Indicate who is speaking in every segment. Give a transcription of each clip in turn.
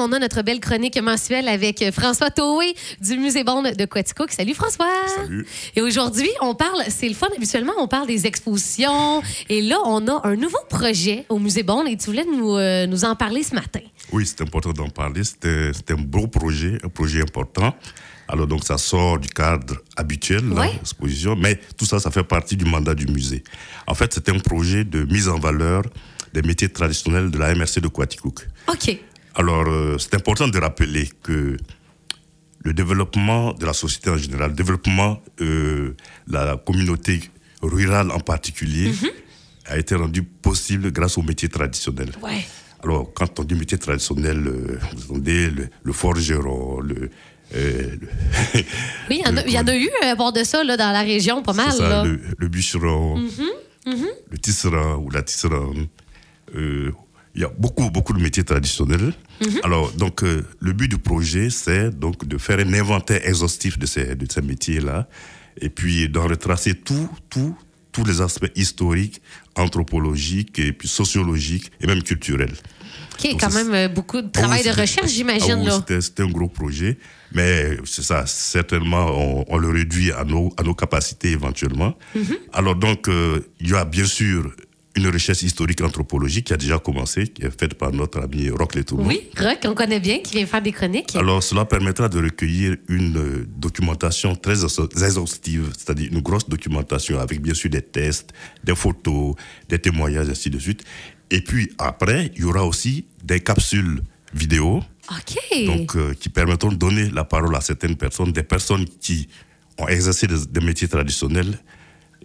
Speaker 1: On a notre belle chronique mensuelle avec François Toé du Musée Bonde de Quaticook. Salut François.
Speaker 2: Salut.
Speaker 1: Et aujourd'hui, on parle, c'est le fun, habituellement, on parle des expositions. Et là, on a un nouveau projet au Musée Bonde et tu voulais nous, euh, nous en parler ce matin.
Speaker 2: Oui, c'est important d'en parler. C'était c'était un beau projet, un projet important. Alors donc ça sort du cadre habituel,
Speaker 1: Ouais.
Speaker 2: l'exposition, mais tout ça, ça fait partie du mandat du musée. En fait, c'était un projet de mise en valeur des métiers traditionnels de la MRC de Quaticook.
Speaker 1: OK.
Speaker 2: Alors, euh, c'est important de rappeler que le développement de la société en général, le développement de la communauté rurale en particulier, a été rendu possible grâce aux métiers traditionnels.
Speaker 1: Ouais.
Speaker 2: Alors, quand on dit métier traditionnel, euh, vous entendez le, le forgeron, le, euh, le-
Speaker 1: Oui, il y en a- il y, en a eu à bord de ça là, dans la région, pas mal.
Speaker 2: ça,
Speaker 1: là.
Speaker 2: le, le bûcheron, le tisserand ou la tisserande. Euh, Il y a beaucoup, beaucoup de métiers traditionnels. Alors, donc, euh, le but du projet, c'est donc de faire un inventaire exhaustif de ces, de ces métiers-là, et puis d'en retracer tout, tout, tous les aspects historiques, anthropologiques, et puis sociologiques, et même culturels.
Speaker 1: OK,
Speaker 2: Donc,
Speaker 1: quand même euh, beaucoup de travail
Speaker 2: Ah oui,
Speaker 1: de recherche, j'imagine. Là.
Speaker 2: c'était- un gros projet, mais c'est ça, certainement, on, on le réduit à nos, à nos capacités éventuellement.
Speaker 1: Mhm.
Speaker 2: Alors donc, euh, il y a bien sûr une recherche historique anthropolique qui a déjà commencé, qui est faite par notre ami Roch Letourneau.
Speaker 1: Oui, Rock, on connaît bien, qui vient faire des chroniques.
Speaker 2: Alors, cela permettra de recueillir une euh, documentation très exha- exhaustive, c'est-à-dire une grosse documentation avec bien sûr des tests, des photos, des témoignages, ainsi de suite. Et puis après, il y aura aussi des capsules vidéo donc, euh, qui permettront de donner la parole à certaines personnes, des personnes qui ont exercé des, des métiers traditionnels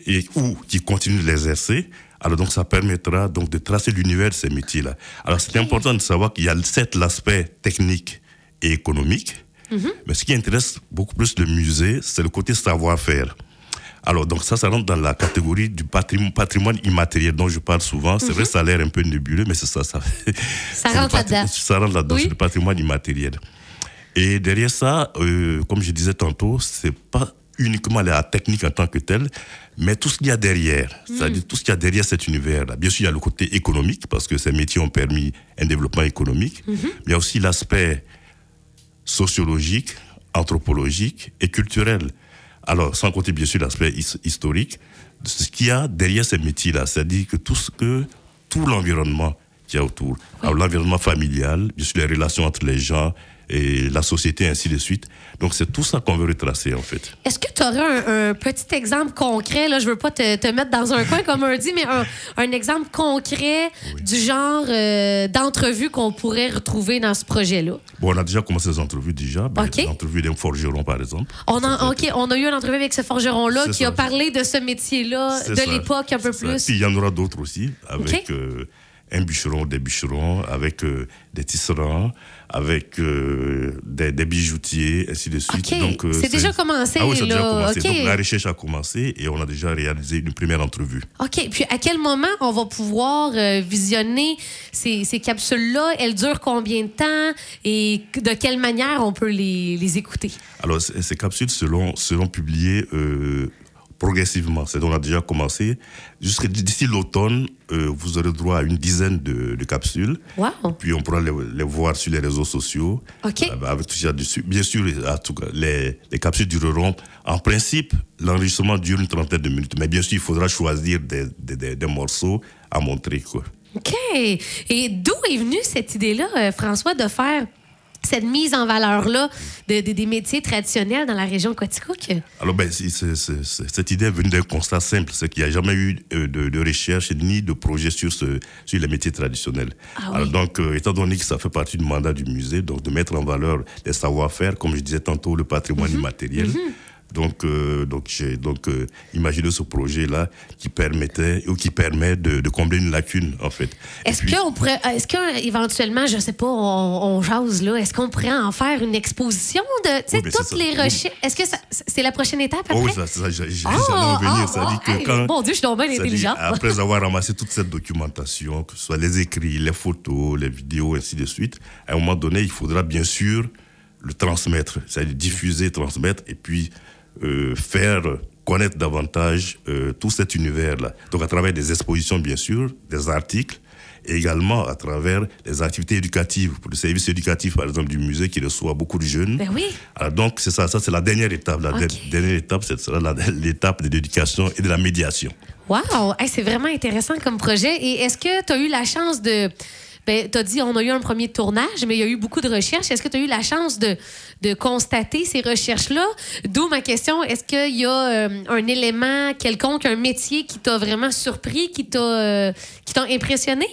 Speaker 2: et ou qui continuent de l'exercer. Alors donc ça permettra donc de tracer l'univers de ces métiers-là. Alors c'est important de savoir qu'il y a certes l'aspect technique et économique, mais ce qui intéresse beaucoup plus le musée, c'est le côté savoir-faire. Alors donc ça, ça rentre dans la catégorie du patrimoine, patrimoine immatériel dont je parle souvent. C'est vrai, ça a l'air un peu nébuleux, mais c'est ça. Ça,
Speaker 1: rentre là-dedans.
Speaker 2: Ça rentre là-dedans,
Speaker 1: Oui.
Speaker 2: c'est le patrimoine immatériel. Et derrière ça, euh, comme je disais tantôt, c'est pas uniquement la technique en tant que telle, mais tout ce qu'il y a derrière, c'est-à-dire tout ce qu'il y a derrière cet univers-là. Bien sûr, il y a le côté économique, parce que ces métiers ont permis un développement économique, mais il y a aussi l'aspect sociologique, anthropologique et culturel. Alors, sans compter bien sûr l'aspect his- historique, de ce qu'il y a derrière ces métiers-là, c'est-à-dire que tout ce que, tout l'environnement qu'il y a autour, Alors, l'environnement familial, bien sûr les relations entre les gens et la société, ainsi de suite. Donc, c'est tout ça qu'on veut retracer, en fait.
Speaker 1: Est-ce que tu aurais un, un petit exemple concret? Là, je veux pas te, te mettre dans un coin, comme on dit, mais un, un exemple concret du genre euh, d'entrevue qu'on pourrait retrouver dans ce projet-là?
Speaker 2: Bon, on a déjà commencé les entrevues déjà. Ben,
Speaker 1: OK.
Speaker 2: L'entrevue d'un forgeron, par exemple.
Speaker 1: On, a, OK, on a eu une entrevue avec ce forgeron-là qui a parlé de ce métier-là, de l'époque un peu
Speaker 2: ça.
Speaker 1: plus.
Speaker 2: Puis il y en aura d'autres aussi, avec euh, un bûcheron, des bûcherons, avec euh, des tisserands, avec euh, des, des bijoutiers, ainsi de suite. Donc, euh,
Speaker 1: C'est déjà commencé,
Speaker 2: Ah oui, c'est déjà commencé. Donc la recherche a commencé et on a déjà réalisé une première entrevue.
Speaker 1: OK. Puis à quel moment on va pouvoir visionner ces, ces capsules-là? Elles durent combien de temps? Et de quelle manière on peut les, les écouter?
Speaker 2: Alors, ces capsules seront, seront publiées progressivement. C'est on a déjà commencé. Jusqu'à d'ici l'automne, euh, vous aurez droit à une dizaine de, de capsules.
Speaker 1: Wow!
Speaker 2: Puis on pourra les, les voir sur les réseaux sociaux.
Speaker 1: OK.
Speaker 2: Euh, Avec tout ça dessus. Bien sûr, les- en tout cas, les, les capsules dureront. En principe, l'enregistrement dure une trentaine de minutes. Mais bien sûr, il faudra choisir des, des, des- des morceaux à montrer. Quoi.
Speaker 1: OK. Et d'où est venue cette idée-là, euh, François, de faire cette mise en valeur-là de, de- des métiers traditionnels dans la région de Quaticook?
Speaker 2: Alors, ben, cette idée est venue d'un constat simple, c'est qu'il n'y a jamais eu euh, de, de recherche ni de projet sur, ce, sur les métiers traditionnels.
Speaker 1: Ah oui.
Speaker 2: Alors, donc, euh, étant donné que ça fait partie du mandat du musée, donc de mettre en valeur les savoir-faire, comme je disais tantôt, le patrimoine
Speaker 1: Mhm.
Speaker 2: immatériel. Donc, euh, donc j'ai donc euh, imaginé ce projet-là qui permettait ou qui permet de, de combler une lacune en fait.
Speaker 1: Est-ce qu'on pourrait, est-ce qu'éventuellement, je sais pas, on, on jase là, est-ce qu'on pourrait en faire une exposition de, tu sais,
Speaker 2: Oui,
Speaker 1: toutes les recherches? Est-ce que c'est la prochaine étape après?
Speaker 2: Oh, ça, ça, j'ai-
Speaker 1: Ah,
Speaker 2: j'allais en venir.
Speaker 1: ah,
Speaker 2: ça dit
Speaker 1: ah,
Speaker 2: que
Speaker 1: hey,
Speaker 2: quand,
Speaker 1: mon Dieu, je suis donc bien intelligente.
Speaker 2: après avoir ramassé toute cette documentation, que ce soit les écrits, les photos, les vidéos, ainsi de suite, à un moment donné, il faudra bien sûr le transmettre, c'est-à-dire diffuser, transmettre, et puis euh, faire connaître davantage euh, tout cet univers-là. Donc à travers des expositions, bien sûr, des articles, et également à travers les activités éducatives, pour le service éducatif, par exemple, du musée qui reçoit beaucoup de jeunes.
Speaker 1: Ben oui.
Speaker 2: Alors donc, c'est ça, ça c'est la dernière étape. La dernière étape, c'est l'étape de l'éducation et de la médiation.
Speaker 1: Wow! Hey, c'est vraiment intéressant comme projet. Et est-ce que tu as eu la chance de. Ben, tu as dit on a eu un premier tournage, mais il y a eu beaucoup de recherches. Est-ce que tu as eu la chance de, de constater ces recherches-là? D'où ma question, est-ce qu'il y a euh, un élément quelconque, un métier qui t'a vraiment surpris, qui t'a euh, impressionné?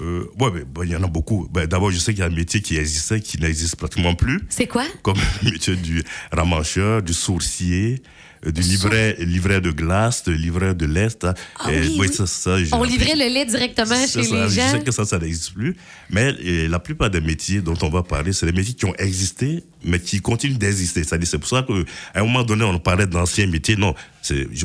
Speaker 2: Euh, ouais, mais, bon, il y en a beaucoup. Ben, D'abord, je sais qu'il y a un métier qui existait, qui n'existe pratiquement plus,
Speaker 1: C'est quoi?
Speaker 2: comme le métier du ramancheur, du sourcier, du livret, livret de glace, de livret de l'Est. hein.
Speaker 1: Ah
Speaker 2: Et,
Speaker 1: oui, oui.
Speaker 2: ça,
Speaker 1: On
Speaker 2: appris.
Speaker 1: livrait le lait directement chez
Speaker 2: ça,
Speaker 1: les
Speaker 2: Je
Speaker 1: gens.
Speaker 2: sais que ça, ça n'existe plus. Mais euh, la plupart des métiers dont on va parler, c'est des métiers qui ont existé, mais qui continuent d'exister. C'est-à-dire, c'est pour ça qu'à un moment donné, on parlait d'anciens métiers. Non,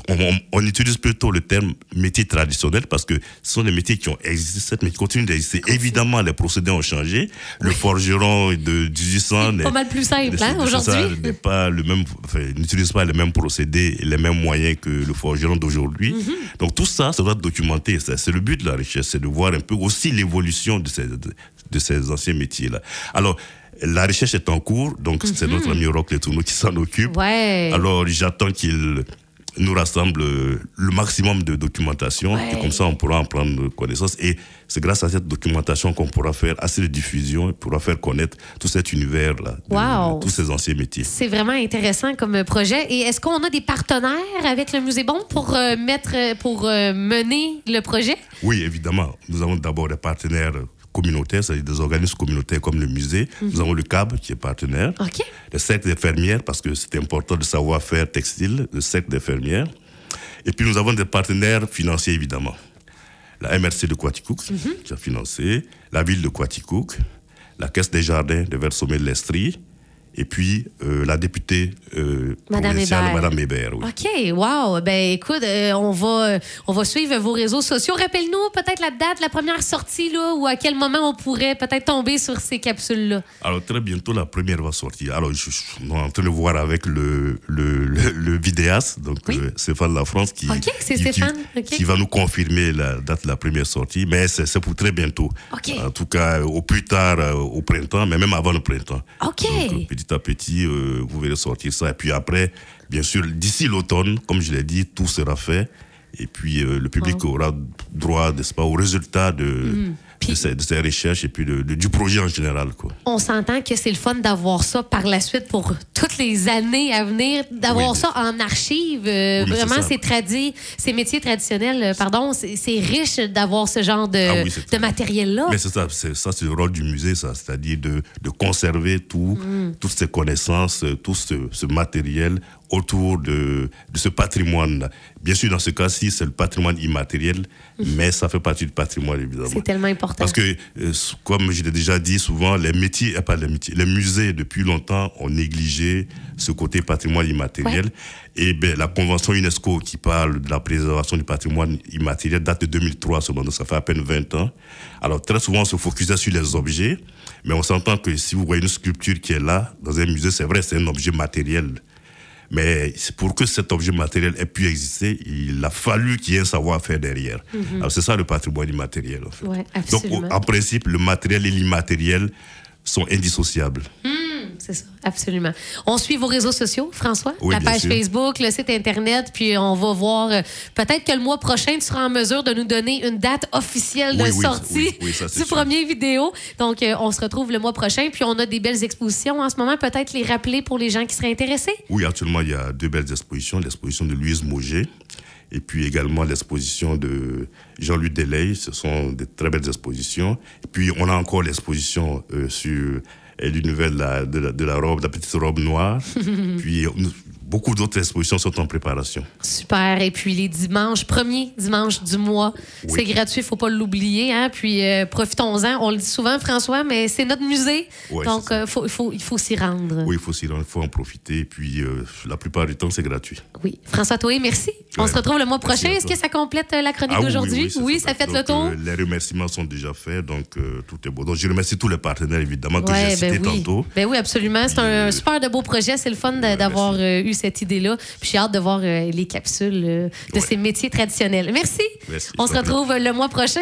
Speaker 2: on, on- on utilise plutôt le terme métier traditionnel parce que ce sont des métiers qui ont existé, mais qui continuent d'exister. Évidemment, les procédés ont changé. Le forgeron de 1800 n'est-
Speaker 1: Pas mal plus simple, hein, aujourd'hui?
Speaker 2: n'est pas le même, enfin, n'utilise pas les mêmes procédés les mêmes moyens que le forgeron d'aujourd'hui.
Speaker 1: Mhm.
Speaker 2: Donc tout ça, ça doit être documenté. C'est le but de la recherche, c'est de voir un peu aussi l'évolution de ces, de, de ces anciens métiers-là. Alors, la recherche est en cours, donc c'est
Speaker 1: Mhm.
Speaker 2: notre ami Rock qui s'en occupe.
Speaker 1: Ouais.
Speaker 2: Alors, j'attends qu'il nous rassemble euh, le maximum de documentation,
Speaker 1: Ouais.
Speaker 2: et comme ça on pourra en prendre connaissance. Et c'est grâce à cette documentation qu'on pourra faire assez de diffusion, et pourra faire connaître tout cet univers-là,
Speaker 1: Wow.
Speaker 2: tous ces anciens métiers.
Speaker 1: C'est vraiment intéressant comme projet. Et est-ce qu'on a des partenaires avec le Musée Bon pour euh, mettre, pour euh, mener le projet?
Speaker 2: Oui, évidemment. Nous avons d'abord des partenaires communautaires, c'est-à-dire des organismes communautaires comme le musée. Nous avons le CAB qui est partenaire.
Speaker 1: OK.
Speaker 2: Le cercle des fermières, parce que c'est important de savoir-faire textile, le cercle des fermières. Et puis nous avons des partenaires financiers, évidemment. La MRC de Quaticook, qui a financé, la ville de Quaticook, la Caisse des Jardins de Versommet de l'Estrie, et puis euh, la députée euh,
Speaker 1: Madame
Speaker 2: provinciale,
Speaker 1: Hébert.
Speaker 2: Madame Hébert. oui.
Speaker 1: OK, wow. Ben écoute, euh, on, va, euh, on va suivre vos réseaux sociaux. Rappelle-nous peut-être la date, la première sortie, là, ou à quel moment on pourrait peut-être tomber sur ces capsules-là.
Speaker 2: Alors très bientôt la première va sortir. Alors je, est en train de voir avec le, le, le, le vidéaste, donc
Speaker 1: Oui.
Speaker 2: Stéphane Lafrance, qui,
Speaker 1: Ok, c'est
Speaker 2: qui- qui-
Speaker 1: Stéphane, ok.
Speaker 2: qui va nous confirmer la date de la première sortie. Mais c'est pour très bientôt.
Speaker 1: Ok.
Speaker 2: En tout cas, au plus tard au printemps, mais même avant le printemps.
Speaker 1: Ok.
Speaker 2: Donc petit à petit, euh, vous verrez sortir ça. Et puis après, bien sûr, d'ici l'automne, comme je l'ai dit, tout sera fait. Et puis euh, le public aura droit, n'est-ce pas, au résultat de,
Speaker 1: Mm.
Speaker 2: De, ces, de ces recherches et puis de- de- du projet en général. Quoi.
Speaker 1: On s'entend que c'est le fun d'avoir ça par la suite pour toutes les années à venir, d'avoir
Speaker 2: Oui,
Speaker 1: ça en archive. Euh,
Speaker 2: Oui, c'est
Speaker 1: vraiment,
Speaker 2: ça.
Speaker 1: ces tradis, ces métiers traditionnels, euh, pardon, c'est c'est riche d'avoir ce genre de,
Speaker 2: Ah oui, c'est
Speaker 1: de matériel-là.
Speaker 2: Mais c'est ça, c'est ça, c'est le rôle du musée, ça, c'est-à-dire de, de conserver tout,
Speaker 1: Mm.
Speaker 2: toutes ces connaissances, euh, tout ce, ce matériel autour de, de ce patrimoine. Bien sûr, dans ce cas-ci, c'est le patrimoine immatériel, mais ça fait partie du patrimoine, évidemment.
Speaker 1: Mm. C'est tellement important.
Speaker 2: Parce que, euh, comme je l'ai déjà dit souvent, les métiers, euh, pas les métiers, les musées, depuis longtemps, ont négligé ce côté patrimoine immatériel. Et ben, la Convention UNESCO qui parle de la préservation du patrimoine immatériel date de 2003, seulement, donc ça fait à peine 20 ans. Alors, très souvent, on se focusait sur les objets, mais on s'entend que si vous voyez une sculpture qui est là, dans un musée, c'est vrai, c'est un objet matériel. Mais pour que cet objet matériel ait pu exister, il a fallu qu'il y ait un savoir-faire derrière. Alors c'est ça le patrimoine immatériel en fait.
Speaker 1: Ouais,
Speaker 2: Donc en principe, le matériel et l'immatériel sont indissociables.
Speaker 1: C'est ça, absolument. On suit vos réseaux sociaux, François?
Speaker 2: Oui,
Speaker 1: la page
Speaker 2: sûr.
Speaker 1: Facebook, le site Internet, puis on va voir. euh, Peut-être que le mois prochain, tu seras en mesure de nous donner une date officielle de
Speaker 2: Oui,
Speaker 1: sortie
Speaker 2: oui, ça,
Speaker 1: du
Speaker 2: sûr.
Speaker 1: premier vidéo. Donc, euh, on se retrouve le mois prochain, puis on a des belles expositions en ce moment. Peut-être les rappeler pour les gens qui seraient intéressés?
Speaker 2: Oui, actuellement, il y a deux belles expositions. L'exposition de Louise Mauger et puis également l'exposition de Jean-Louis Delay. Ce sont de très belles expositions. Et puis, on a encore l'exposition euh, sur l'univers de la, de, la, de la robe, de la petite robe noire. puis, nous- beaucoup d'autres expositions sont en préparation.
Speaker 1: Super. Et puis les dimanches, premier dimanche du mois,
Speaker 2: Oui.
Speaker 1: c'est gratuit, faut pas l'oublier. Hein? Puis euh, profitons-en. On le dit souvent, François, mais c'est notre musée. Donc, euh, faut, il faut, il faut s'y rendre.
Speaker 2: Oui, il faut, s'y rendre, il faut en profiter. Et puis, euh, la plupart du temps, c'est gratuit.
Speaker 1: Oui. François Toé, merci. On
Speaker 2: Ouais.
Speaker 1: se retrouve le mois prochain. Est-ce que ça complète la chronique
Speaker 2: Ah oui,
Speaker 1: d'aujourd'hui?
Speaker 2: c'est
Speaker 1: ça fait le tour.
Speaker 2: les remerciements sont déjà faits, donc tout est beau. Donc, je remercie tous les partenaires, évidemment, que
Speaker 1: Ouais,
Speaker 2: j'ai cités
Speaker 1: ben oui.
Speaker 2: tantôt.
Speaker 1: Ben oui, absolument. C'est un super de beau projet. C'est le fun d'avoir eu cette idée-là. Puis j'ai hâte de voir euh, les capsules euh, de
Speaker 2: Ouais.
Speaker 1: ces métiers traditionnels. Merci.
Speaker 2: Merci,
Speaker 1: On se retrouve le mois prochain.